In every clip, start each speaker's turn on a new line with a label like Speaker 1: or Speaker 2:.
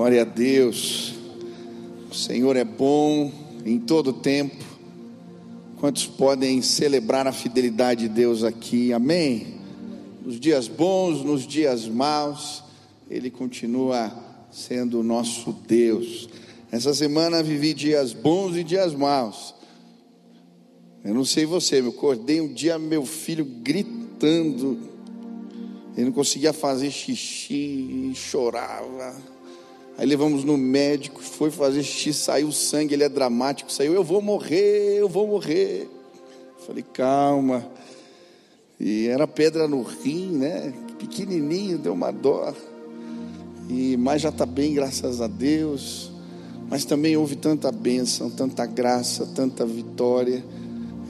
Speaker 1: Glória a Deus. O Senhor é bom em todo tempo. Quantos podem celebrar a fidelidade de Deus aqui? Amém. Nos dias bons, nos dias maus, Ele continua sendo o nosso Deus. Essa semana vivi dias bons e dias maus. Eu não sei você, eu acordei um dia meu filho gritando. Ele não conseguia fazer xixi, chorava. Aí levamos no médico, foi fazer xixi, saiu sangue, ele é dramático, saiu, eu vou morrer, eu vou morrer. Falei, calma. E era pedra no rim, né? Pequenininho, deu uma dó. E mas já está bem, graças a Deus. Mas também houve tanta bênção, tanta graça, tanta vitória.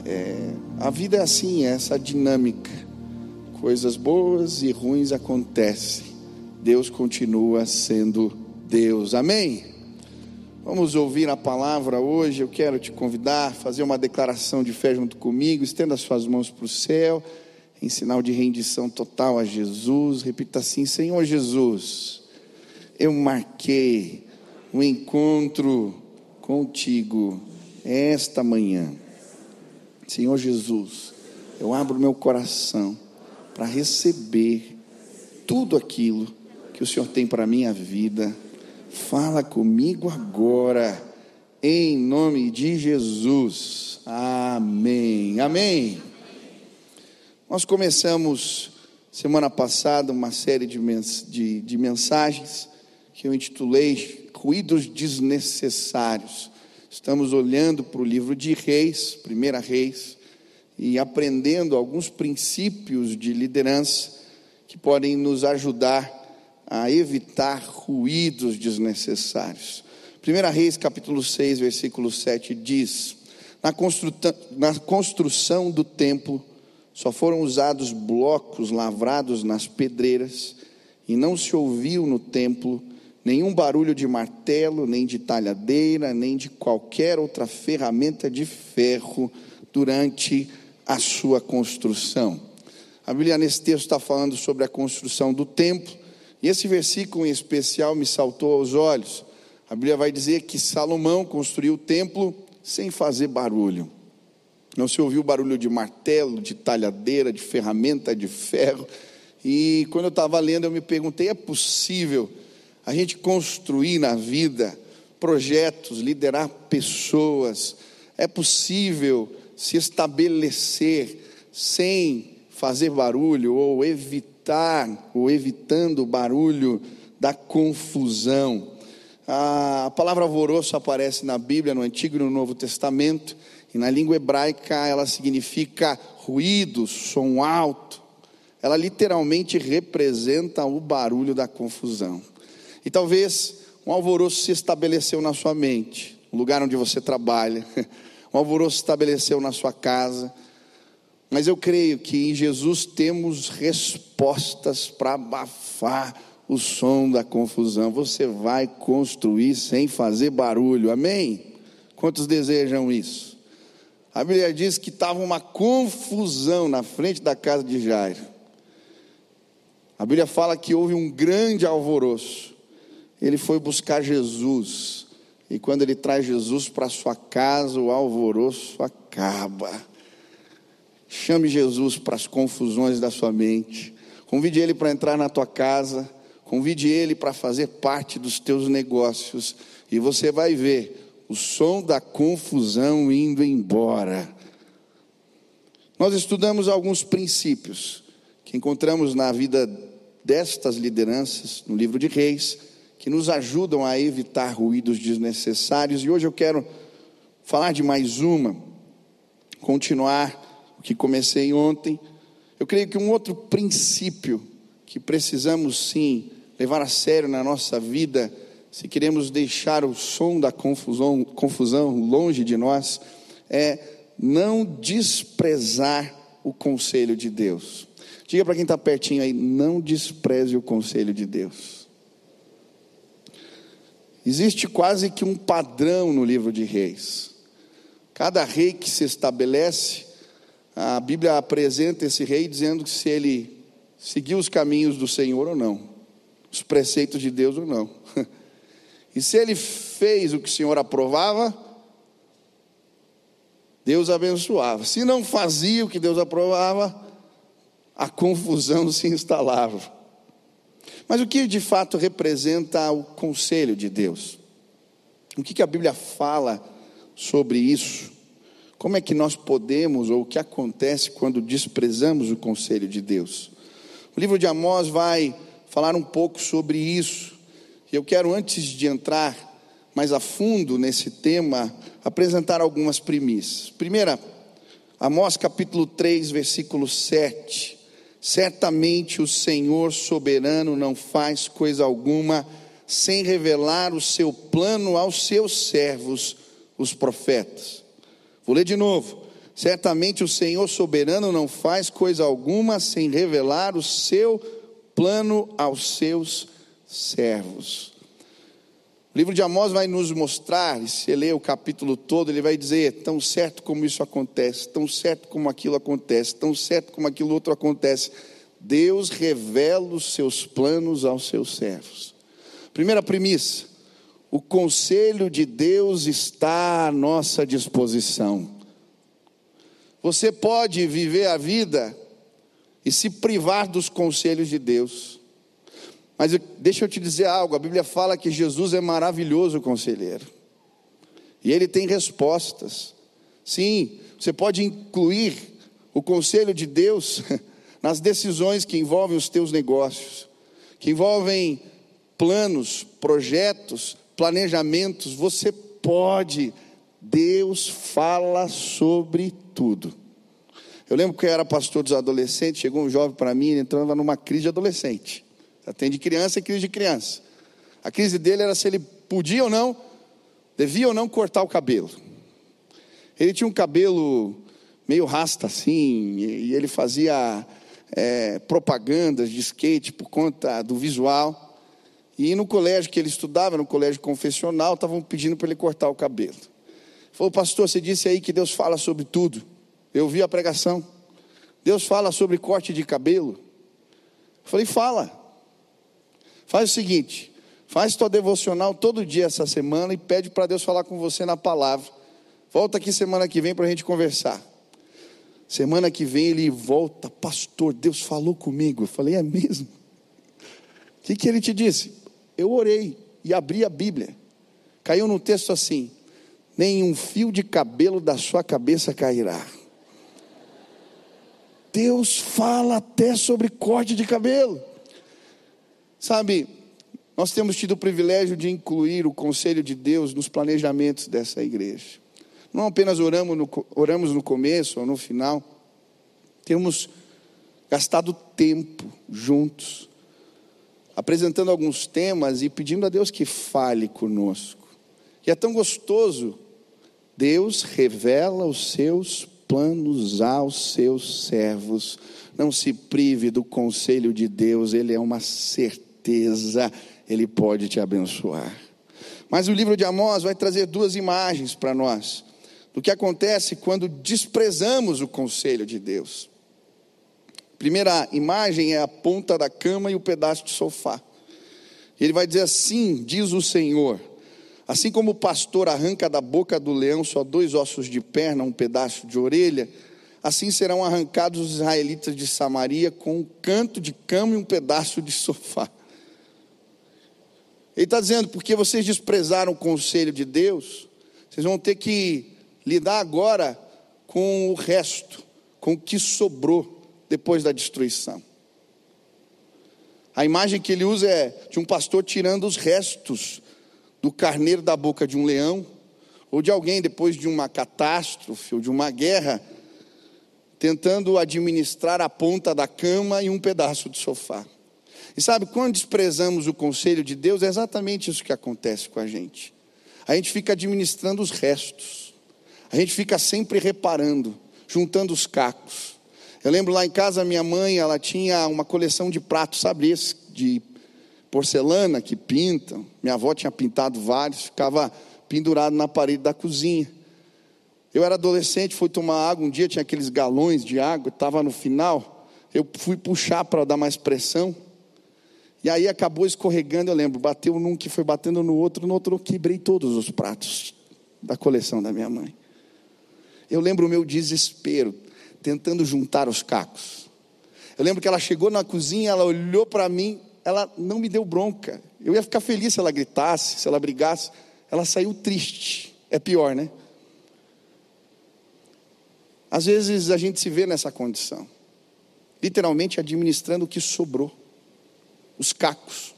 Speaker 1: É, a vida é assim, é essa dinâmica. Coisas boas e ruins acontecem. Deus continua sendo Deus. Amém? Vamos ouvir a palavra hoje. Eu quero te convidar a fazer uma declaração de fé junto comigo. Estenda as suas mãos para o céu, em sinal de rendição total a Jesus. Repita assim: Senhor Jesus, eu marquei o um encontro contigo esta manhã. Senhor Jesus, eu abro meu coração para receber tudo aquilo que o Senhor tem para a minha vida Fala comigo agora, em nome de Jesus. Amém. Amém. Nós começamos semana passada uma série de, mens de, de mensagens que eu intitulei Ruídos Desnecessários. Estamos olhando para o livro de Reis, Primeira Reis, e aprendendo alguns princípios de liderança que podem nos ajudar a evitar ruídos desnecessários. 1 Reis capítulo 6, versículo 7 diz: na, na construção do templo só foram usados blocos lavrados nas pedreiras, e não se ouviu no templo nenhum barulho de martelo, nem de talhadeira, nem de qualquer outra ferramenta de ferro durante a sua construção. A Bíblia nesse texto está falando sobre a construção do templo, e esse versículo em especial me saltou aos olhos. A Bíblia vai dizer que Salomão construiu o templo sem fazer barulho. Não se ouviu barulho de martelo, de talhadeira, de ferramenta de ferro. E quando eu estava lendo, eu me perguntei: é possível a gente construir na vida projetos, liderar pessoas? É possível se estabelecer sem fazer barulho ou evitar? Evitar ou evitando o barulho da confusão. A palavra alvoroço aparece na Bíblia, no Antigo e no Novo Testamento, e na língua hebraica ela significa ruído, som alto. Ela literalmente representa o barulho da confusão. E talvez um alvoroço se estabeleceu na sua mente, no lugar onde você trabalha, um alvoroço se estabeleceu na sua casa, mas eu creio que em Jesus temos respostas para abafar o som da confusão. Você vai construir sem fazer barulho, amém? Quantos desejam isso? A Bíblia diz que estava uma confusão na frente da casa de Jairo. A Bíblia fala que houve um grande alvoroço. Ele foi buscar Jesus. E quando ele traz Jesus para sua casa, o alvoroço acaba. Chame Jesus para as confusões da sua mente. Convide Ele para entrar na tua casa. Convide Ele para fazer parte dos teus negócios. E você vai ver o som da confusão indo embora. Nós estudamos alguns princípios que encontramos na vida destas lideranças, no livro de Reis, que nos ajudam a evitar ruídos desnecessários. E hoje eu quero falar de mais uma, continuar que comecei ontem. Eu creio que um outro princípio que precisamos sim levar a sério na nossa vida, se queremos deixar o som da confusão, confusão longe de nós, é não desprezar o conselho de Deus. Diga para quem está pertinho aí, não despreze o conselho de Deus. Existe quase que um padrão no livro de reis. Cada rei que se estabelece, a Bíblia apresenta esse rei dizendo que se ele seguiu os caminhos do Senhor ou não, os preceitos de Deus ou não. E se ele fez o que o Senhor aprovava, Deus abençoava. Se não fazia o que Deus aprovava, a confusão se instalava. Mas o que de fato representa o conselho de Deus? O que, a Bíblia fala sobre isso? Como é que nós podemos, ou o que acontece quando desprezamos o conselho de Deus? O livro de Amós vai falar um pouco sobre isso. E eu quero, antes de entrar mais a fundo nesse tema, apresentar algumas premissas. Primeira, Amós capítulo 3, versículo 7. Certamente o Senhor soberano não faz coisa alguma sem revelar o seu plano aos seus servos, os profetas. Vou ler de novo. Certamente o Senhor soberano não faz coisa alguma sem revelar o seu plano aos seus servos. O livro de Amós vai nos mostrar, e se ler o capítulo todo, ele vai dizer: tão certo como isso acontece, tão certo como aquilo acontece, tão certo como aquilo outro acontece. Deus revela os seus planos aos seus servos. Primeira premissa: o conselho de Deus está à nossa disposição. Você pode viver a vida e se privar dos conselhos de Deus. Mas deixa eu te dizer algo: a Bíblia fala que Jesus é maravilhoso conselheiro, e ele tem respostas. Sim, você pode incluir o conselho de Deus nas decisões que envolvem os teus negócios, que envolvem planos, projetos, planejamentos. Você pode, Deus fala sobre tudo. Eu lembro que eu era pastor dos adolescentes, chegou um jovem para mim, ele entrava numa crise de adolescente. Tem de criança e crise de criança. A crise dele era se ele podia ou não, devia ou não cortar o cabelo. Ele tinha um cabelo meio rasta assim, e ele fazia é, propagandas de skate por conta do visual. E no colégio que ele estudava, no colégio confessional, estavam pedindo para ele cortar o cabelo. Falou, pastor, você disse aí que Deus fala sobre tudo. Eu vi a pregação. Deus fala sobre corte de cabelo. Eu falei, fala. Faz o seguinte: faz tua devocional todo dia essa semana e pede para Deus falar com você na palavra. Volta aqui semana que vem para a gente conversar. Semana que vem ele volta, pastor, Deus falou comigo. Eu falei, é mesmo? O que, que ele te disse? Eu orei e abri a Bíblia. Caiu no texto assim: nenhum fio de cabelo da sua cabeça cairá. Deus fala até sobre corte de cabelo. Sabe, nós temos tido o privilégio de incluir o conselho de Deus nos planejamentos dessa igreja. Não apenas oramos no, oramos no começo ou no final, temos gastado tempo juntos, apresentando alguns temas e pedindo a Deus que fale conosco. E é tão gostoso, Deus revela os seus planos aos seus servos. Não se prive do conselho de Deus, ele é uma certeza, ele pode te abençoar. Mas o livro de Amós vai trazer duas imagens para nós do que acontece quando desprezamos o conselho de Deus. Primeira imagem é a ponta da cama e o pedaço de sofá. Ele vai dizer assim: diz o Senhor Assim como o pastor arranca da boca do leão só dois ossos de perna, um pedaço de orelha, assim serão arrancados os israelitas de Samaria com um canto de cama e um pedaço de sofá. Ele está dizendo, porque vocês desprezaram o conselho de Deus, vocês vão ter que lidar agora com o resto, com o que sobrou depois da destruição. A imagem que ele usa é de um pastor tirando os restos do carneiro da boca de um leão, ou de alguém depois de uma catástrofe ou de uma guerra, tentando administrar a ponta da cama e um pedaço de sofá. E sabe, quando desprezamos o conselho de Deus, é exatamente isso que acontece com a gente. A gente fica administrando os restos, a gente fica sempre reparando, juntando os cacos. Eu lembro lá em casa, minha mãe, ela tinha uma coleção de pratos, sabe, esse, de porcelana que pintam. Minha avó tinha pintado vários, ficava pendurado na parede da cozinha. Eu era adolescente, fui tomar água um dia, tinha aqueles galões de água, estava no final. Eu fui puxar para dar mais pressão. E aí acabou escorregando, eu lembro, bateu num que foi batendo no outro, no outro eu quebrei todos os pratos da coleção da minha mãe. Eu lembro o meu desespero, tentando juntar os cacos. Eu lembro que ela chegou na cozinha, ela olhou para mim, ela não me deu bronca. Eu ia ficar feliz se ela gritasse, se ela brigasse. Ela saiu triste. É pior, né? Às vezes a gente se vê nessa condição, literalmente administrando o que sobrou, os cacos,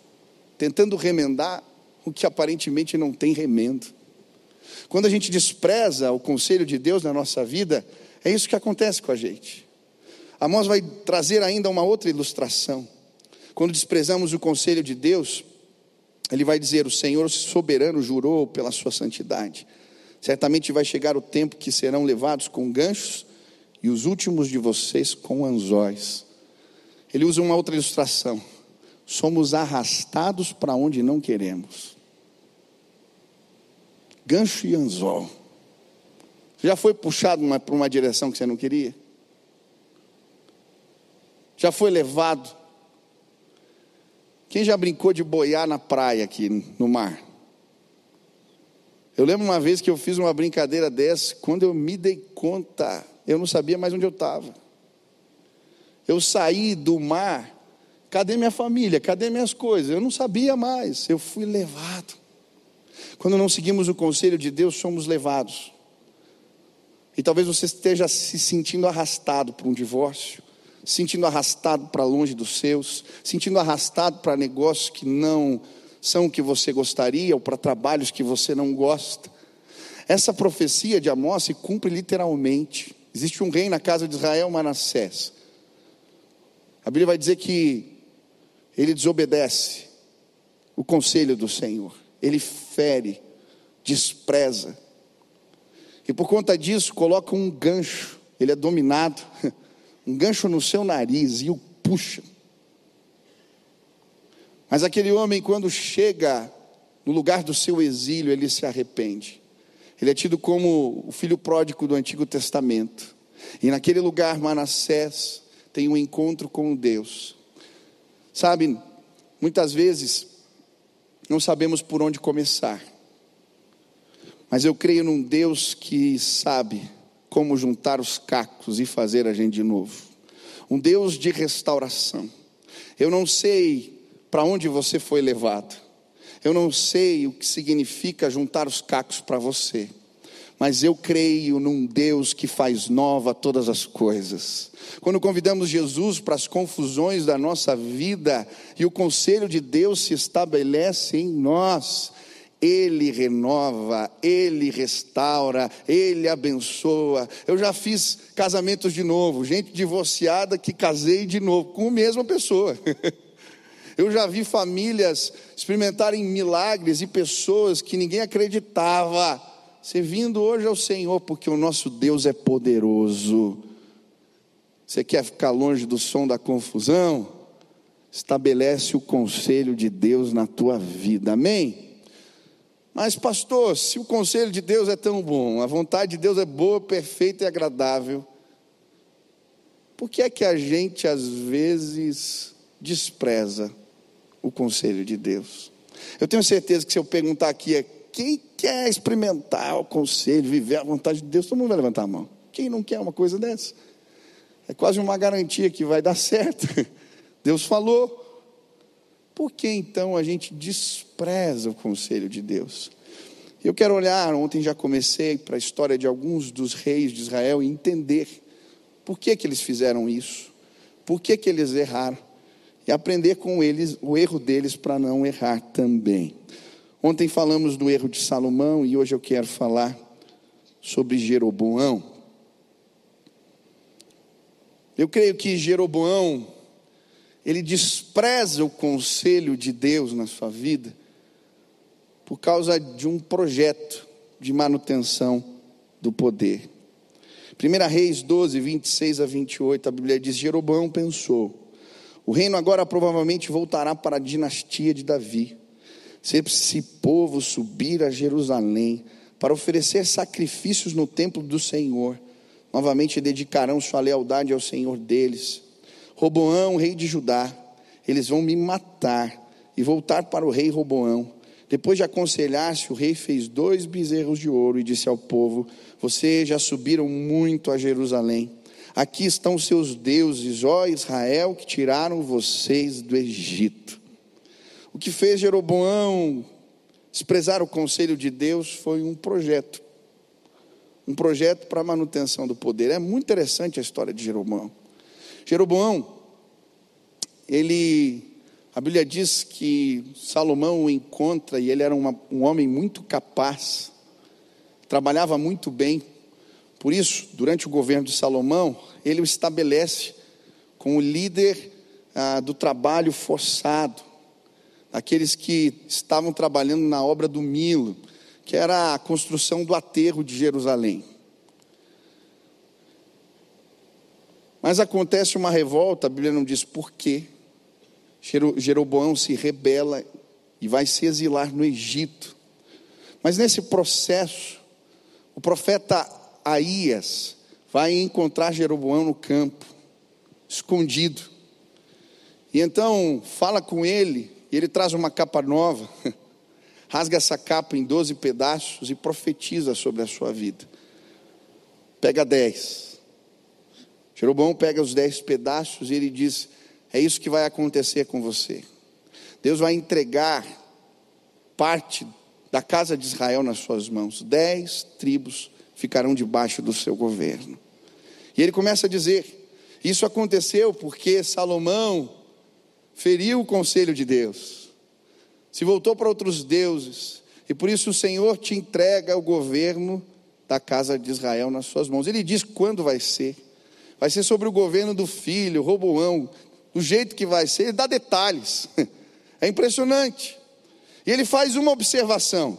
Speaker 1: tentando remendar o que aparentemente não tem remendo. Quando a gente despreza o conselho de Deus na nossa vida, é isso que acontece com a gente. Amós vai trazer ainda uma outra ilustração. Quando desprezamos o conselho de Deus, ele vai dizer: O Senhor soberano jurou pela sua santidade. Certamente vai chegar o tempo que serão levados com ganchos e os últimos de vocês com anzóis. Ele usa uma outra ilustração. Somos arrastados para onde não queremos. Gancho e anzol. Já foi puxado para uma direção que você não queria? Já foi levado? Quem já brincou de boiar na praia aqui no mar? Eu lembro uma vez que eu fiz uma brincadeira dessa, quando eu me dei conta, eu não sabia mais onde eu estava. Eu saí do mar, cadê minha família? Cadê minhas coisas? Eu não sabia mais, eu fui levado. Quando não seguimos o conselho de Deus, somos levados. E talvez você esteja se sentindo arrastado para um divórcio, sentindo arrastado para longe dos seus, sentindo arrastado para negócios que não são o que você gostaria ou para trabalhos que você não gosta. Essa profecia de Amós se cumpre literalmente. Existe um rei na casa de Israel, Manassés. A Bíblia vai dizer que ele desobedece o conselho do Senhor, ele fere, despreza, e por conta disso coloca um gancho, ele é dominado, um gancho no seu nariz e o puxa. Mas aquele homem, quando chega no lugar do seu exílio, ele se arrepende. Ele é tido como o filho pródigo do Antigo Testamento. E naquele lugar, Manassés tem um encontro com Deus. Sabe, muitas vezes não sabemos por onde começar. Mas eu creio num Deus que sabe como juntar os cacos e fazer a gente de novo. Um Deus de restauração. Eu não sei para onde você foi levado. Eu não sei o que significa juntar os cacos para você, mas eu creio num Deus que faz nova todas as coisas. Quando convidamos Jesus para as confusões da nossa vida e o conselho de Deus se estabelece em nós, ele renova, Ele restaura, Ele abençoa. Eu já fiz casamentos de novo, gente divorciada que casei de novo com a mesma pessoa. Eu já vi famílias experimentarem milagres e pessoas que ninguém acreditava, servindo hoje ao Senhor, porque o nosso Deus é poderoso. Você quer ficar longe do som da confusão? Estabelece o conselho de Deus na tua vida, amém? Mas, pastor, se o conselho de Deus é tão bom, a vontade de Deus é boa, perfeita e agradável, por que é que a gente às vezes despreza o conselho de Deus. Eu tenho certeza que se eu perguntar aqui é quem quer experimentar o conselho, viver a vontade de Deus, todo mundo vai levantar a mão. Quem não quer uma coisa dessa? É quase uma garantia que vai dar certo. Deus falou. Por que então a gente despreza o conselho de Deus? Eu quero olhar, ontem já comecei para a história de alguns dos reis de Israel e entender por que, que eles fizeram isso, por que, que eles erraram e aprender com eles o erro deles para não errar também. Ontem falamos do erro de Salomão e hoje eu quero falar sobre Jeroboão. Eu creio que Jeroboão ele despreza o conselho de Deus na sua vida por causa de um projeto de manutenção do poder. 1 Reis 12, 26 a 28, a Bíblia diz: Jeroboão pensou o reino agora provavelmente voltará para a dinastia de Davi. Se esse povo subir a Jerusalém para oferecer sacrifícios no templo do Senhor, novamente dedicarão sua lealdade ao Senhor deles. Roboão, rei de Judá, eles vão me matar e voltar para o rei Roboão. Depois de aconselhar-se, o rei fez dois bezerros de ouro e disse ao povo: Vocês já subiram muito a Jerusalém. Aqui estão seus deuses, ó Israel, que tiraram vocês do Egito. O que fez Jeroboão desprezar o conselho de Deus foi um projeto. Um projeto para a manutenção do poder. É muito interessante a história de Jeroboão. Jeroboão, ele a Bíblia diz que Salomão o encontra e ele era uma, um homem muito capaz, trabalhava muito bem. Por isso, durante o governo de Salomão, ele o estabelece como líder ah, do trabalho forçado, aqueles que estavam trabalhando na obra do Milo, que era a construção do aterro de Jerusalém. Mas acontece uma revolta, a Bíblia não diz por quê. Jeroboão se rebela e vai se exilar no Egito. Mas nesse processo, o profeta Aías vai encontrar Jeroboão no campo, escondido. E então fala com ele, e ele traz uma capa nova, rasga essa capa em doze pedaços e profetiza sobre a sua vida. Pega dez. Jeroboão pega os dez pedaços e ele diz: é isso que vai acontecer com você. Deus vai entregar parte da casa de Israel nas suas mãos. Dez tribos ficarão debaixo do seu governo. E ele começa a dizer: Isso aconteceu porque Salomão feriu o conselho de Deus, se voltou para outros deuses, e por isso o Senhor te entrega o governo da casa de Israel nas suas mãos. Ele diz quando vai ser. Vai ser sobre o governo do filho, Roboão, do jeito que vai ser, ele dá detalhes. É impressionante. E ele faz uma observação.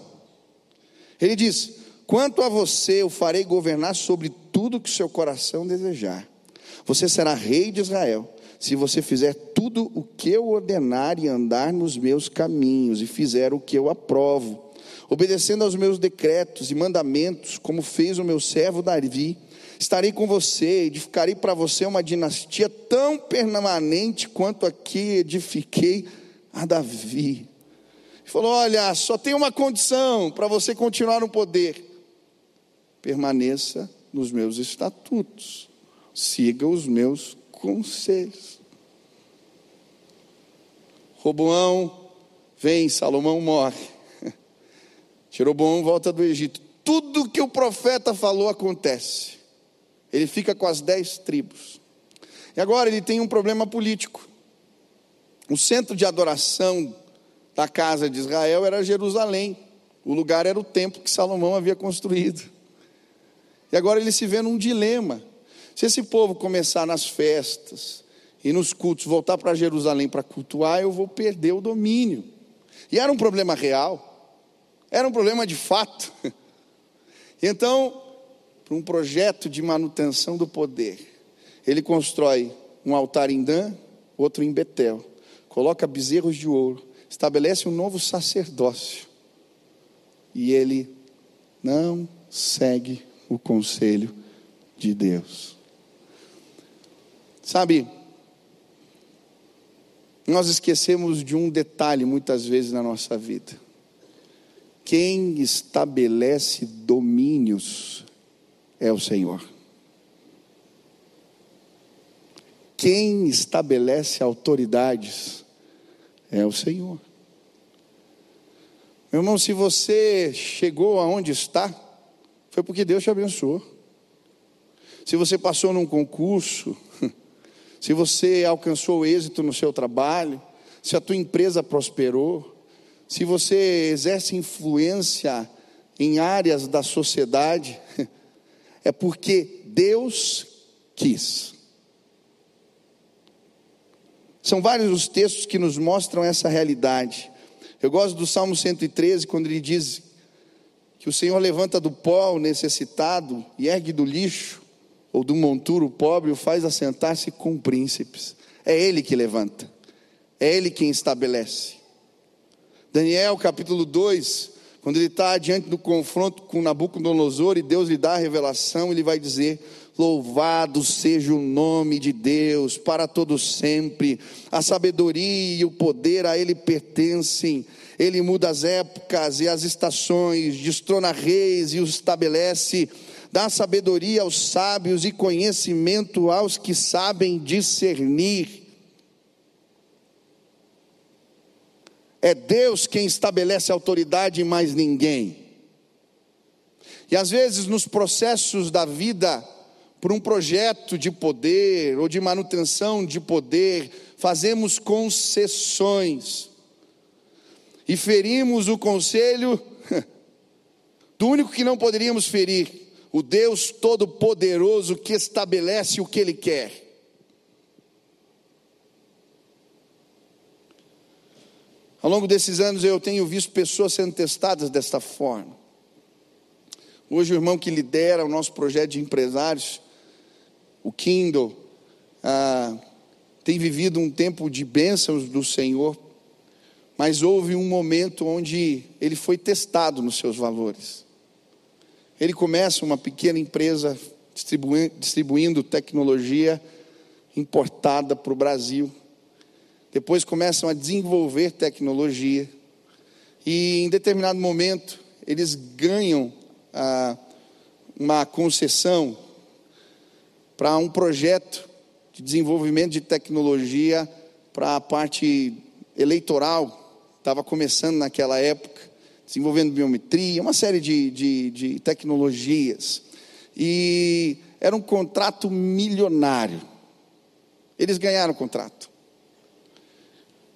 Speaker 1: Ele diz: Quanto a você, eu farei governar sobre tudo que seu coração desejar. Você será rei de Israel, se você fizer tudo o que eu ordenar e andar nos meus caminhos, e fizer o que eu aprovo, obedecendo aos meus decretos e mandamentos, como fez o meu servo Davi Estarei com você, edificarei para você uma dinastia tão permanente quanto a que edifiquei a Davi. Ele falou: Olha, só tem uma condição para você continuar no poder: permaneça nos meus estatutos, siga os meus conselhos. Roboão vem, Salomão morre. Jeroboão volta do Egito. Tudo que o profeta falou acontece. Ele fica com as dez tribos. E agora ele tem um problema político. O centro de adoração da casa de Israel era Jerusalém. O lugar era o templo que Salomão havia construído. E agora ele se vê num dilema. Se esse povo começar nas festas e nos cultos, voltar para Jerusalém para cultuar, eu vou perder o domínio. E era um problema real, era um problema de fato. Então, um projeto de manutenção do poder. Ele constrói um altar em Dan, outro em Betel, coloca bezerros de ouro, estabelece um novo sacerdócio. E ele não segue o conselho de Deus. Sabe, nós esquecemos de um detalhe muitas vezes na nossa vida. Quem estabelece domínios é o Senhor. Quem estabelece autoridades é o Senhor. Meu irmão, se você chegou aonde está, foi porque Deus te abençoou. Se você passou num concurso, se você alcançou êxito no seu trabalho, se a tua empresa prosperou, se você exerce influência em áreas da sociedade, é porque Deus quis. São vários os textos que nos mostram essa realidade. Eu gosto do Salmo 113, quando ele diz que o Senhor levanta do pó o necessitado e ergue do lixo, ou do monturo o pobre, o faz assentar-se com príncipes. É Ele que levanta, é Ele quem estabelece. Daniel capítulo 2, quando ele está diante do confronto com Nabucodonosor e Deus lhe dá a revelação, ele vai dizer: Louvado seja o nome de Deus para todo sempre. A sabedoria e o poder a ele pertencem. Ele muda as épocas e as estações, destrona reis e os estabelece. Dá sabedoria aos sábios e conhecimento aos que sabem discernir. É Deus quem estabelece autoridade e mais ninguém. E às vezes nos processos da vida, por um projeto de poder ou de manutenção de poder, fazemos concessões e ferimos o conselho do único que não poderíamos ferir, o Deus Todo-Poderoso que estabelece o que Ele quer. Ao longo desses anos eu tenho visto pessoas sendo testadas desta forma. Hoje o irmão que lidera o nosso projeto de empresários, o Kindle, ah, tem vivido um tempo de bênçãos do Senhor, mas houve um momento onde ele foi testado nos seus valores. Ele começa uma pequena empresa distribuindo, tecnologia importada para o Brasil. Depois começam a desenvolver tecnologia. E em determinado momento, eles ganham ah, uma concessão para um projeto de desenvolvimento de tecnologia para a parte eleitoral, estava começando naquela época, desenvolvendo biometria, uma série de, de, de tecnologias. E era um contrato milionário. Eles ganharam o contrato.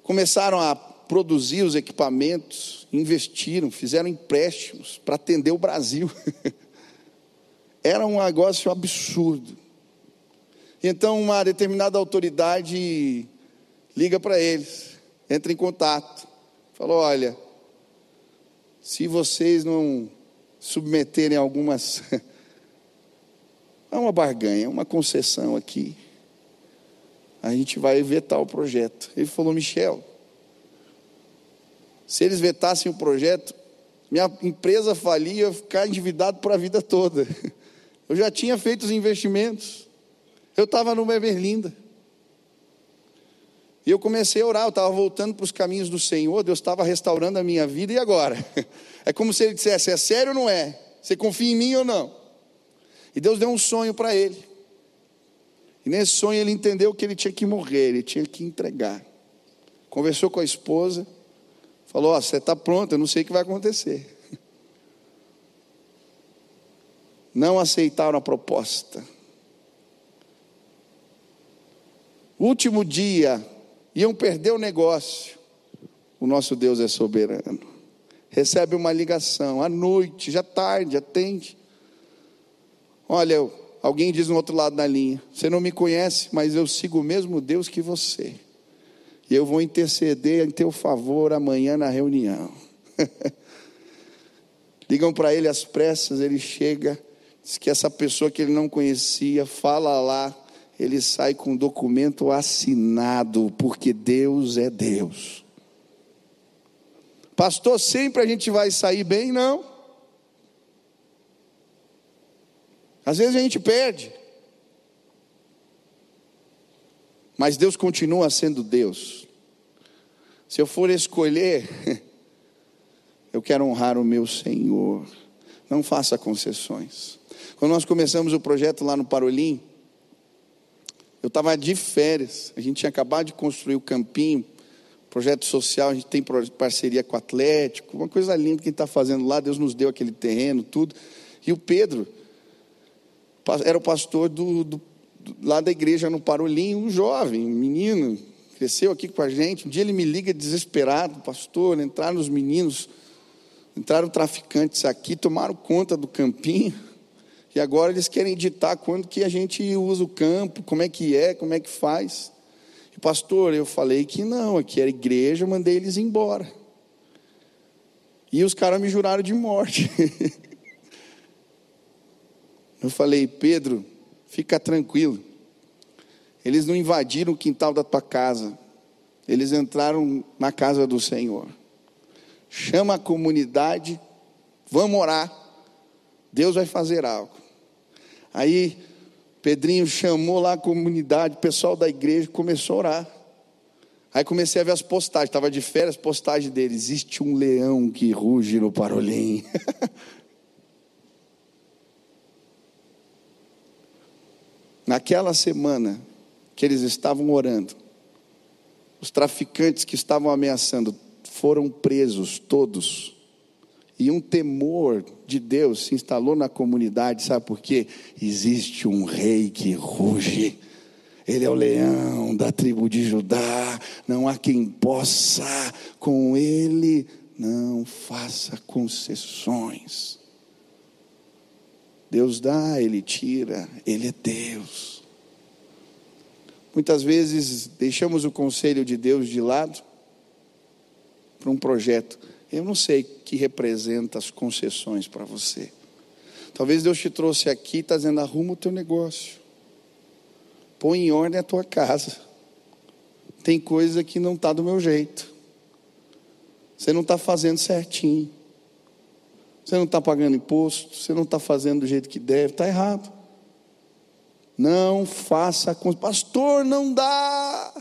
Speaker 1: Começaram a produzir os equipamentos, investiram, fizeram empréstimos para atender o Brasil. Era um negócio absurdo. Então, uma determinada autoridade liga para eles, entra em contato, falou: olha, se vocês não submeterem algumas. é uma barganha, uma concessão aqui. A gente vai vetar o projeto. Ele falou: Michel, se eles vetassem o projeto, minha empresa falia, eu ia ficar endividado para a vida toda. Eu já tinha feito os investimentos. Eu estava no Berlinda. E eu comecei a orar, eu estava voltando para os caminhos do Senhor, Deus estava restaurando a minha vida, e agora? É como se ele dissesse: é sério ou não é? Você confia em mim ou não? E Deus deu um sonho para ele. E nesse sonho ele entendeu que ele tinha que morrer, ele tinha que entregar. Conversou com a esposa, falou: oh, você está pronto, eu não sei o que vai acontecer. Não aceitaram a proposta. Último dia, iam perder o negócio. O nosso Deus é soberano. Recebe uma ligação à noite, já tarde, atende. Olha, alguém diz no outro lado da linha: Você não me conhece, mas eu sigo o mesmo Deus que você. E eu vou interceder em teu favor amanhã na reunião. Ligam para ele às pressas, ele chega, diz que essa pessoa que ele não conhecia, fala lá, ele sai com o documento assinado, porque Deus é Deus. Pastor, sempre a gente vai sair bem? Não. Às vezes a gente perde. Mas Deus continua sendo Deus. Se eu for escolher, eu quero honrar o meu Senhor. Não faça concessões. Quando nós começamos o projeto lá no Parolim, eu estava de férias, a gente tinha acabado de construir o campinho, projeto social, a gente tem parceria com o Atlético, uma coisa linda que a gente está fazendo lá, Deus nos deu aquele terreno, tudo. E o Pedro era o pastor do, do, lá da igreja no Parolim, um jovem, um menino, cresceu aqui com a gente. Um dia ele me liga desesperado, pastor, entraram os meninos, entraram traficantes aqui, tomaram conta do campinho. E agora eles querem ditar quando que a gente usa o campo, como é que é, como é que faz. E, pastor, eu falei que não, aqui era igreja, mandei eles embora. E os caras me juraram de morte. eu falei, Pedro, fica tranquilo. Eles não invadiram o quintal da tua casa. Eles entraram na casa do Senhor. Chama a comunidade, vamos orar. Deus vai fazer algo. Aí Pedrinho chamou lá a comunidade, o pessoal da igreja começou a orar. Aí comecei a ver as postagens, estava de férias, postagem dele. Existe um leão que ruge no parolim. Naquela semana que eles estavam orando, os traficantes que estavam ameaçando foram presos todos. E um temor de Deus se instalou na comunidade, sabe por quê? Existe um rei que ruge. Ele é o leão da tribo de Judá, não há quem possa com ele, não faça concessões. Deus dá, ele tira, ele é Deus. Muitas vezes deixamos o conselho de Deus de lado para um projeto. Eu não sei que representa as concessões para você. Talvez Deus te trouxe aqui e está dizendo: arruma o teu negócio. Põe em ordem a tua casa. Tem coisa que não está do meu jeito. Você não está fazendo certinho. Você não está pagando imposto. Você não está fazendo do jeito que deve. Está errado. Não faça com. Pastor, não dá.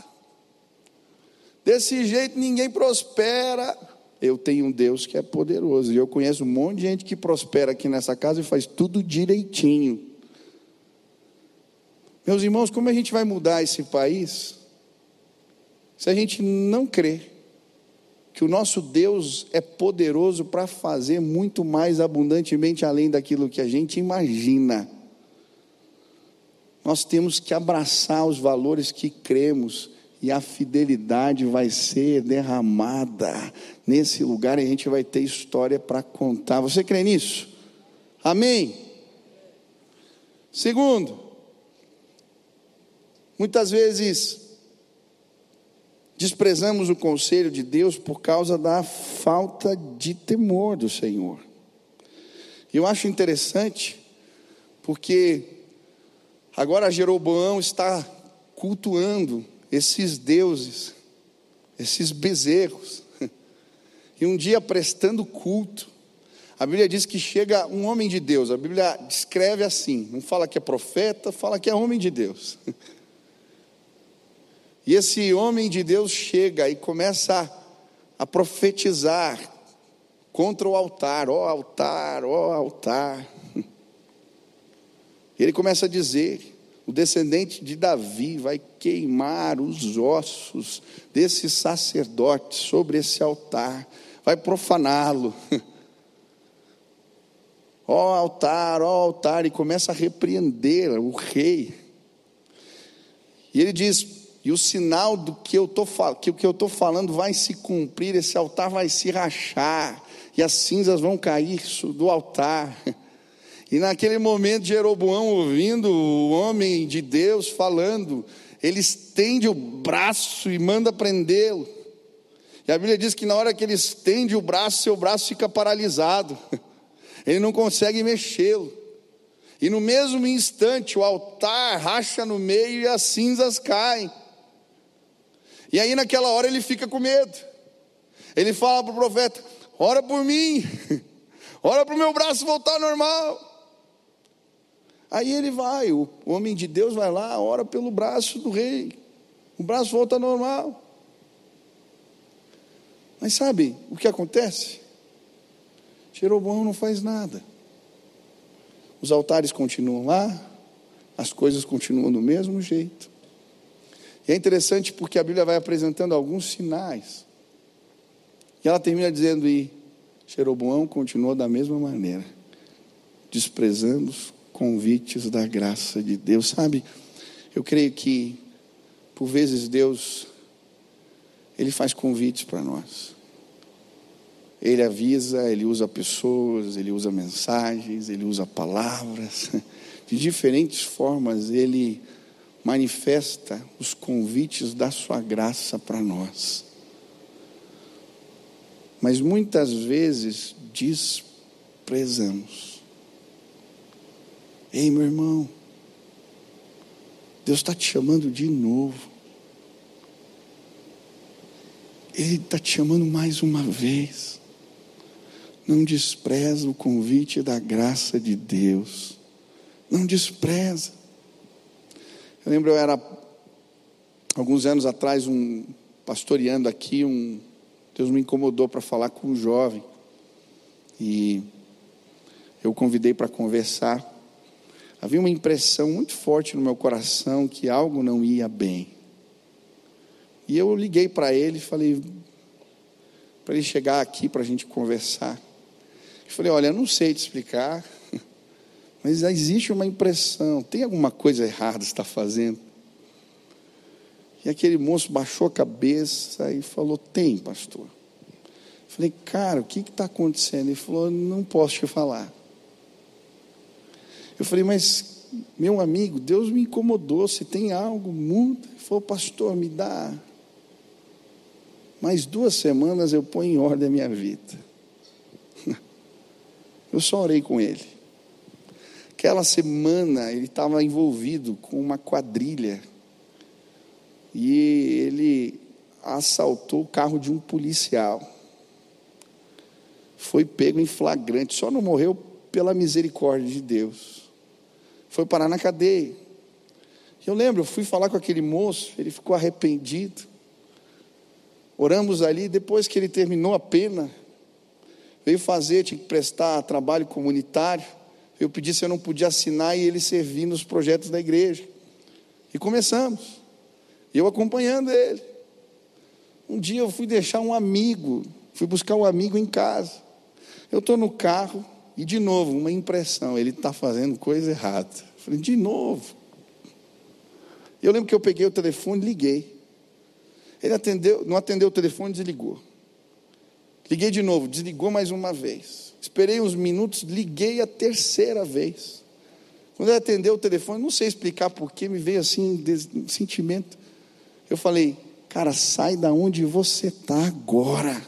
Speaker 1: Desse jeito ninguém prospera. Eu tenho um Deus que é poderoso. E eu conheço um monte de gente que prospera aqui nessa casa e faz tudo direitinho. Meus irmãos, como a gente vai mudar esse país se a gente não crê que o nosso Deus é poderoso para fazer muito mais abundantemente além daquilo que a gente imagina? Nós temos que abraçar os valores que cremos e a fidelidade vai ser derramada nesse lugar e a gente vai ter história para contar. Você crê nisso? Amém? Segundo, Muitas vezes desprezamos o conselho de Deus por causa da falta de temor do Senhor. Eu acho interessante, porque agora Jeroboão está cultuando esses deuses, esses bezerros, e um dia prestando culto. A Bíblia diz que chega um homem de Deus, a Bíblia descreve assim, não fala que é profeta, fala que é homem de Deus. E esse homem de Deus chega e começa a, a profetizar contra o altar, ó oh, altar, ó oh, altar. Ele começa a dizer: o descendente de Davi vai queimar os ossos desse sacerdote sobre esse altar, vai profaná-lo. Ó oh, altar, ó altar, e começa a repreender o rei. E ele diz: e o sinal do que eu estou que o que eu estou falando vai se cumprir, esse altar vai se rachar, e as cinzas vão cair do altar. E naquele momento, Jeroboão, ouvindo o homem de Deus falando, ele estende o braço e manda prendê-lo. E a Bíblia diz que na hora que ele estende o braço, seu braço fica paralisado, ele não consegue mexê-lo. E no mesmo instante, o altar racha no meio e as cinzas caem. E aí naquela hora ele fica com medo. Ele fala para o profeta: ora por mim, ora para o meu braço voltar normal. Aí ele vai, o homem de Deus vai lá, ora pelo braço do rei, o braço volta normal. Mas sabe o que acontece? Jeroboão não faz nada. Os altares continuam lá, as coisas continuam do mesmo jeito. E é interessante porque a Bíblia vai apresentando alguns sinais. E ela termina dizendo: E Jeroboão continuou da mesma maneira, desprezando os convites da graça de Deus. Sabe, eu creio que, por vezes, Deus, Ele faz convites para nós. Ele avisa, ele usa pessoas, ele usa mensagens, ele usa palavras. De diferentes formas, ele manifesta os convites da sua graça para nós. Mas muitas vezes desprezamos. Ei, meu irmão, Deus está te chamando de novo. Ele está te chamando mais uma vez. Não despreza o convite da graça de Deus. Não despreza. Eu lembro, eu era, alguns anos atrás, um pastoreando aqui, um, Deus me incomodou para falar com um jovem. E eu convidei para conversar. Havia uma impressão muito forte no meu coração que algo não ia bem. E eu liguei para ele e falei, para ele chegar aqui para a gente conversar. Eu falei, olha, eu não sei te explicar, mas existe uma impressão, tem alguma coisa errada está fazendo? E aquele moço baixou a cabeça e falou, tem, pastor. Falei, cara, o que está acontecendo? Ele falou, não posso te falar. Eu falei, mas meu amigo, Deus me incomodou, se tem algo, muito. Ele falou, pastor, me dá mais duas semanas eu ponho em ordem a minha vida. Eu só orei com ele. Aquela semana ele estava envolvido com uma quadrilha e ele assaltou o carro de um policial. Foi pego em flagrante, só não morreu pela misericórdia de Deus. Foi parar na cadeia. Eu lembro, eu fui falar com aquele moço, ele ficou arrependido. Oramos ali, depois que ele terminou a pena, veio fazer, tinha que prestar trabalho comunitário. Eu pedi se eu não podia assinar e ele servir nos projetos da igreja. E começamos. Eu acompanhando ele. Um dia eu fui deixar um amigo, fui buscar um amigo em casa. Eu estou no carro e de novo, uma impressão, ele está fazendo coisa errada. Eu falei, de novo. Eu lembro que eu peguei o telefone liguei. Ele atendeu, não atendeu o telefone, desligou. Liguei de novo, desligou mais uma vez. Esperei uns minutos, liguei a terceira vez. Quando ele atendeu o telefone, não sei explicar porquê, me veio assim um sentimento. Eu falei, cara, sai da onde você está agora.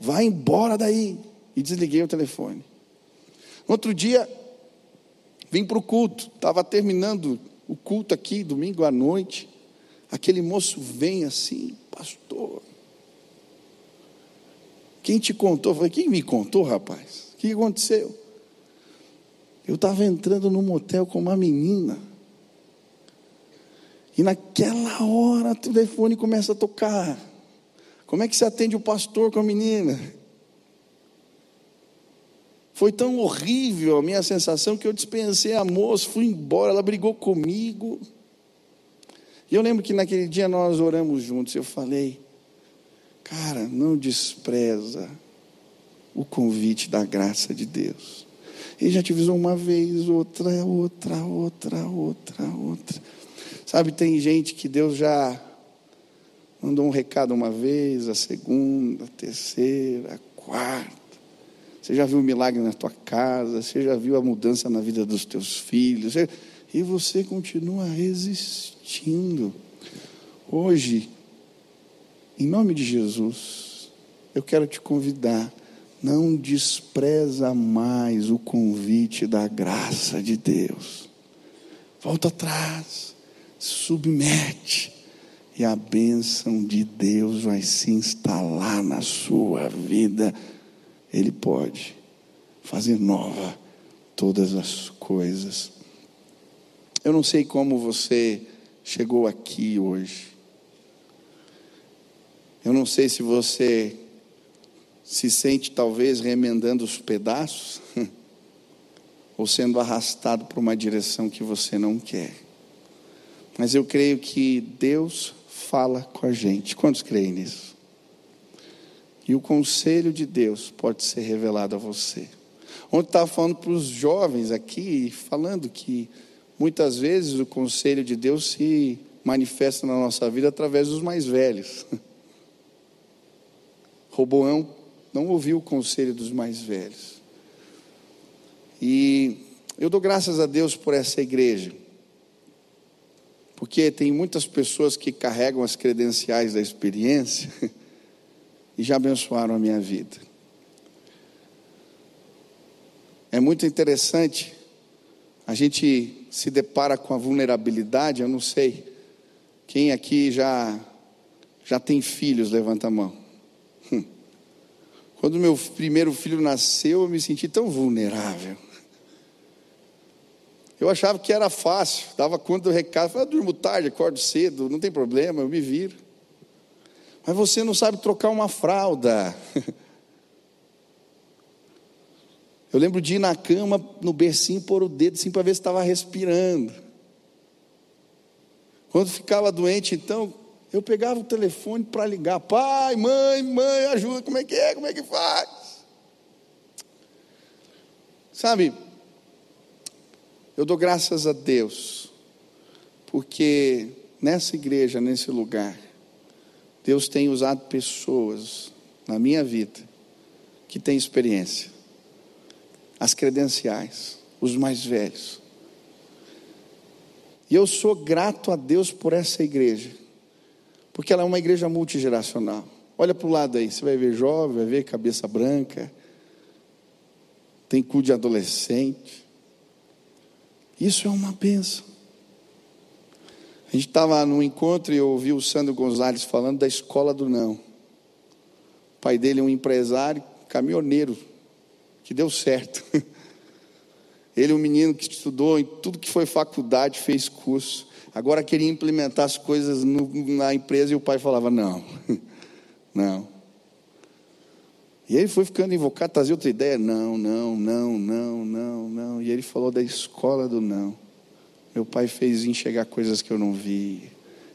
Speaker 1: Vai embora daí. E desliguei o telefone. Outro dia, vim para o culto. Estava terminando o culto aqui, domingo à noite. Aquele moço vem assim, pastor. Quem te contou? Eu falei, quem me contou, rapaz? O que aconteceu? Eu estava entrando no motel com uma menina. E naquela hora o telefone começa a tocar. Como é que se atende o pastor com a menina? Foi tão horrível a minha sensação que eu dispensei a moça, fui embora, ela brigou comigo. E eu lembro que naquele dia nós oramos juntos. Eu falei, cara, não despreza o convite da graça de Deus. Ele já te avisou uma vez, outra, outra, outra, outra, outra. Sabe, tem gente que Deus já mandou um recado uma vez, a segunda, a terceira, a quarta. Você já viu o milagre na tua casa, você já viu a mudança na vida dos teus filhos, e você continua resistindo. Hoje, em nome de Jesus, eu quero te convidar, não despreza mais o convite da graça de Deus. Volta atrás, submete, e a bênção de Deus vai se instalar na sua vida. Ele pode fazer nova todas as coisas. Eu não sei como você chegou aqui hoje. Eu não sei se você se sente talvez remendando os pedaços ou sendo arrastado para uma direção que você não quer. Mas eu creio que Deus fala com a gente. Quantos creem nisso? E o conselho de Deus pode ser revelado a você. Ontem estava falando para os jovens aqui, falando que Muitas vezes o conselho de Deus se manifesta na nossa vida através dos mais velhos. Roboão não ouviu o conselho dos mais velhos. E eu dou graças a Deus por essa igreja. Porque tem muitas pessoas que carregam as credenciais da experiência e já abençoaram a minha vida. É muito interessante a gente se depara com a vulnerabilidade, eu não sei. Quem aqui já já tem filhos, levanta a mão. Quando meu primeiro filho nasceu, eu me senti tão vulnerável. Eu achava que era fácil, dava conta do recado, falei, durmo tarde, acordo cedo, não tem problema, eu me viro. Mas você não sabe trocar uma fralda. Eu lembro de ir na cama, no bercinho, pôr o dedo assim para ver se estava respirando. Quando ficava doente, então, eu pegava o telefone para ligar: pai, mãe, mãe, ajuda, como é que é, como é que faz? Sabe, eu dou graças a Deus, porque nessa igreja, nesse lugar, Deus tem usado pessoas na minha vida que têm experiência as credenciais, os mais velhos. E eu sou grato a Deus por essa igreja, porque ela é uma igreja multigeracional. Olha para o lado aí, você vai ver jovem, vai ver cabeça branca, tem cu de adolescente. Isso é uma benção. A gente estava num encontro e eu ouvi o Sandro Gonzalez falando da escola do não. O pai dele é um empresário, caminhoneiro, que deu certo. Ele é um menino que estudou em tudo que foi faculdade, fez curso. Agora queria implementar as coisas no, na empresa e o pai falava: não, não. E ele foi ficando invocado, trazia outra ideia: não, não, não, não, não, não. E ele falou da escola do não. Meu pai fez enxergar coisas que eu não vi,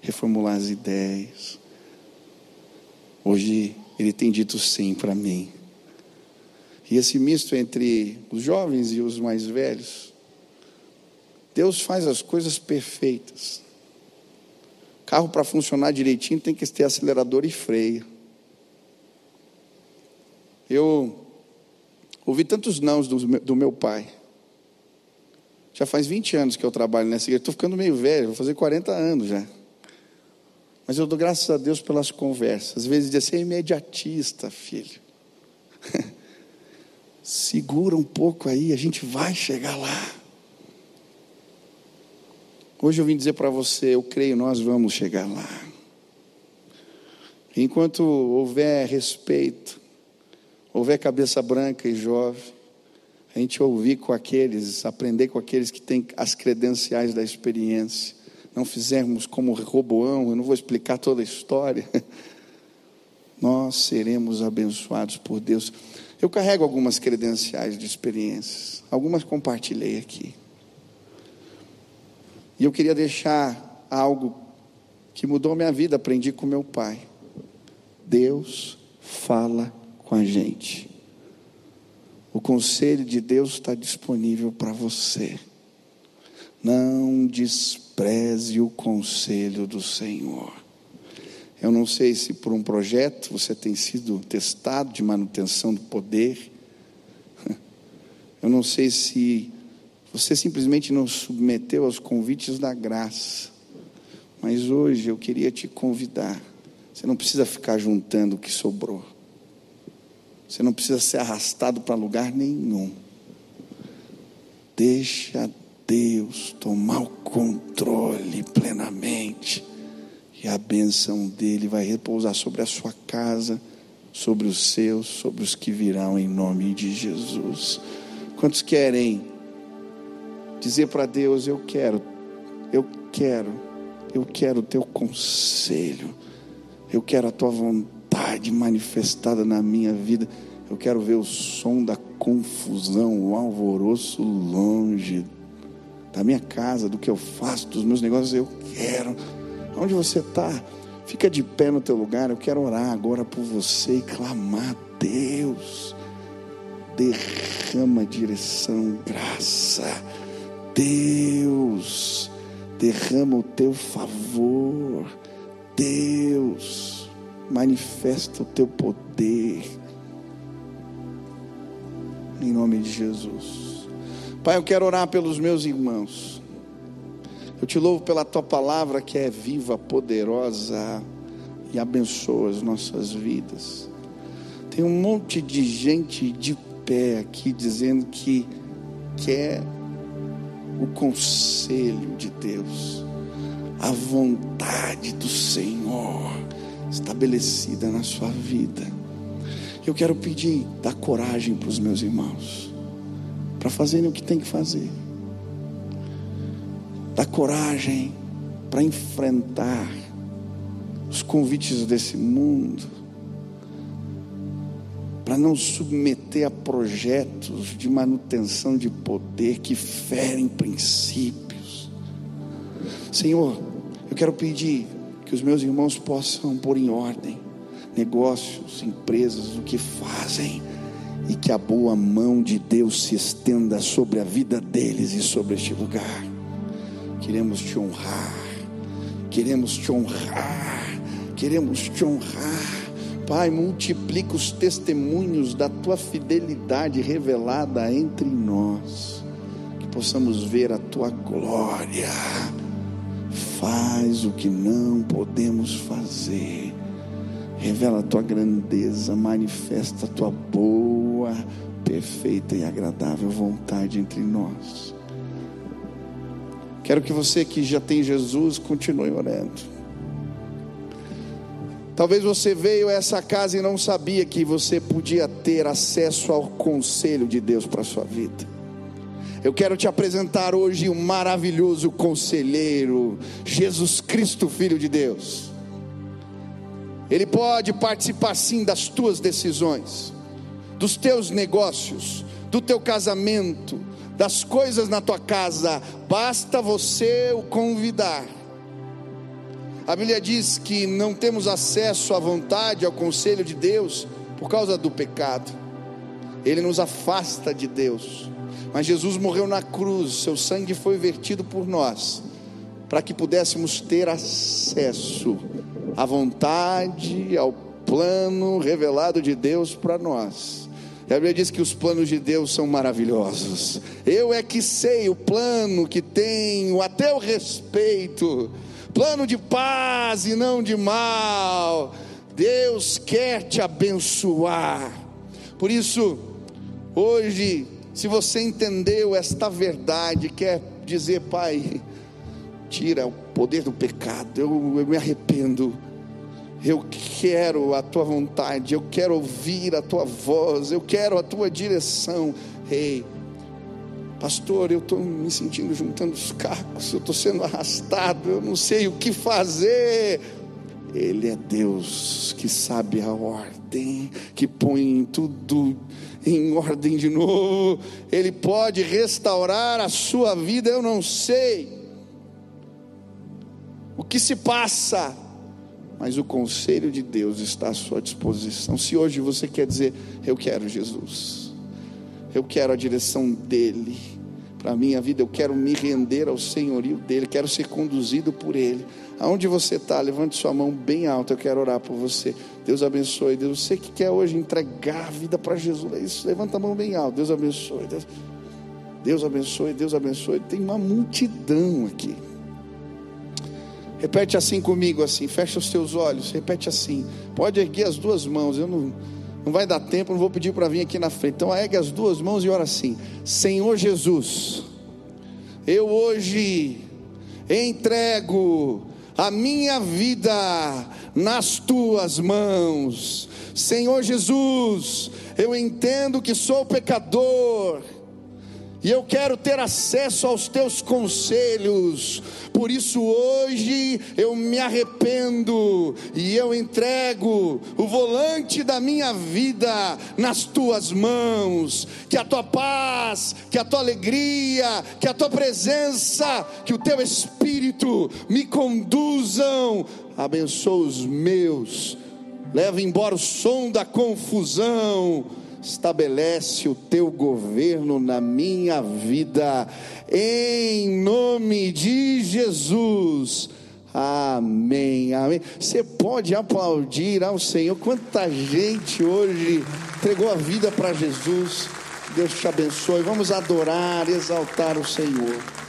Speaker 1: reformular as ideias. Hoje ele tem dito sim para mim. E esse misto entre os jovens e os mais velhos, Deus faz as coisas perfeitas. Carro para funcionar direitinho tem que ter acelerador e freio. Eu ouvi tantos nãos do, do meu pai. Já faz 20 anos que eu trabalho nessa igreja. Estou ficando meio velho, vou fazer 40 anos já. Mas eu dou graças a Deus pelas conversas. Às vezes diz assim, é imediatista, filho. Segura um pouco aí, a gente vai chegar lá. Hoje eu vim dizer para você, eu creio, nós vamos chegar lá. Enquanto houver respeito, houver cabeça branca e jovem, a gente ouvir com aqueles, aprender com aqueles que têm as credenciais da experiência, não fizermos como Roboão, eu não vou explicar toda a história, nós seremos abençoados por Deus. Eu carrego algumas credenciais de experiências, algumas compartilhei aqui. E eu queria deixar algo que mudou minha vida, aprendi com meu pai. Deus fala com a gente. O conselho de Deus está disponível para você. Não despreze o conselho do Senhor. Eu não sei se por um projeto você tem sido testado de manutenção do poder. Eu não sei se você simplesmente não submeteu aos convites da graça. Mas hoje eu queria te convidar. Você não precisa ficar juntando o que sobrou. Você não precisa ser arrastado para lugar nenhum. Deixa Deus tomar o controle plenamente e a bênção dele vai repousar sobre a sua casa, sobre os seus, sobre os que virão em nome de Jesus. Quantos querem dizer para Deus: Eu quero, eu quero, eu quero o teu conselho, eu quero a tua vontade manifestada na minha vida, eu quero ver o som da confusão, o alvoroço longe da minha casa, do que eu faço, dos meus negócios, eu quero Onde você está? Fica de pé no teu lugar. Eu quero orar agora por você e clamar a Deus. Derrama direção, graça. Deus, derrama o teu favor. Deus, manifesta o teu poder. Em nome de Jesus. Pai, eu quero orar pelos meus irmãos. Eu te louvo pela tua palavra que é viva, poderosa e abençoa as nossas vidas. Tem um monte de gente de pé aqui dizendo que quer o conselho de Deus, a vontade do Senhor estabelecida na sua vida. Eu quero pedir, dá coragem para os meus irmãos, para fazerem o que tem que fazer dá coragem para enfrentar os convites desse mundo, para não submeter a projetos de manutenção de poder que ferem princípios. Senhor, eu quero pedir que os meus irmãos possam pôr em ordem negócios, empresas, o que fazem, e que a boa mão de Deus se estenda sobre a vida deles e sobre este lugar. Queremos te honrar, queremos te honrar, queremos te honrar. Pai, multiplica os testemunhos da tua fidelidade revelada entre nós, que possamos ver a tua glória. Faz o que não podemos fazer Revela a tua grandeza, manifesta a tua boa, perfeita e agradável vontade entre nós. Quero que você que já tem Jesus continue orando. Talvez você veio a essa casa e não sabia que você podia ter acesso ao conselho de Deus para a sua vida. Eu quero te apresentar hoje um maravilhoso conselheiro, Jesus Cristo, Filho de Deus. Ele pode participar sim das tuas decisões, dos teus negócios, do teu casamento, das coisas na tua casa, basta você o convidar. A Bíblia diz que não temos acesso à vontade, ao conselho de Deus, por causa do pecado, ele nos afasta de Deus. Mas Jesus morreu na cruz, seu sangue foi vertido por nós, para que pudéssemos ter acesso à vontade, ao plano revelado de Deus para nós. E a Bíblia diz que os planos de Deus são maravilhosos. Eu é que sei o plano que tenho a teu respeito, plano de paz e não de mal. Deus quer te abençoar. Por isso, hoje, se você entendeu esta verdade, quer dizer, Pai, tira o poder do pecado, eu, eu me arrependo eu quero a tua vontade, eu quero ouvir a tua voz, eu quero a tua direção. Ei, hey, pastor, eu estou me sentindo juntando os cacos, eu estou sendo arrastado, eu não sei o que fazer. Ele é Deus que sabe a ordem, que põe tudo em ordem de novo. Ele pode restaurar a sua vida, eu não sei o que se passa mas o conselho de Deus está à sua disposição. Se hoje você quer dizer, eu quero Jesus, eu quero a direção dEle para a minha vida, eu quero me render ao senhorio dEle, quero ser conduzido por Ele. Aonde você está, levante sua mão bem alta, eu quero orar por você. Deus abençoe, Deus. Você que quer hoje entregar a vida para Jesus, é isso, levanta a mão bem alta, Deus abençoe, Deus, Deus abençoe, Deus abençoe. Tem uma multidão aqui. Repete assim comigo, assim, fecha os teus olhos, repete assim. Pode erguer as duas mãos, eu não, não vai dar tempo, não vou pedir para vir aqui na frente. Então ergue as duas mãos e ora assim: Senhor Jesus, eu hoje entrego a minha vida nas tuas mãos. Senhor Jesus, eu entendo que sou pecador e eu quero ter acesso aos teus conselhos. Por isso hoje eu me arrependo e eu entrego o volante da minha vida nas tuas mãos. Que a tua paz, que a tua alegria, que a tua presença, que o teu espírito me conduzam. Abençoa os meus. Leva embora o som da confusão estabelece o teu governo na minha vida, em nome de Jesus. Amém, amém. Você pode aplaudir ao Senhor. Quanta gente hoje entregou a vida para Jesus. Deus te abençoe. Vamos adorar, exaltar o Senhor.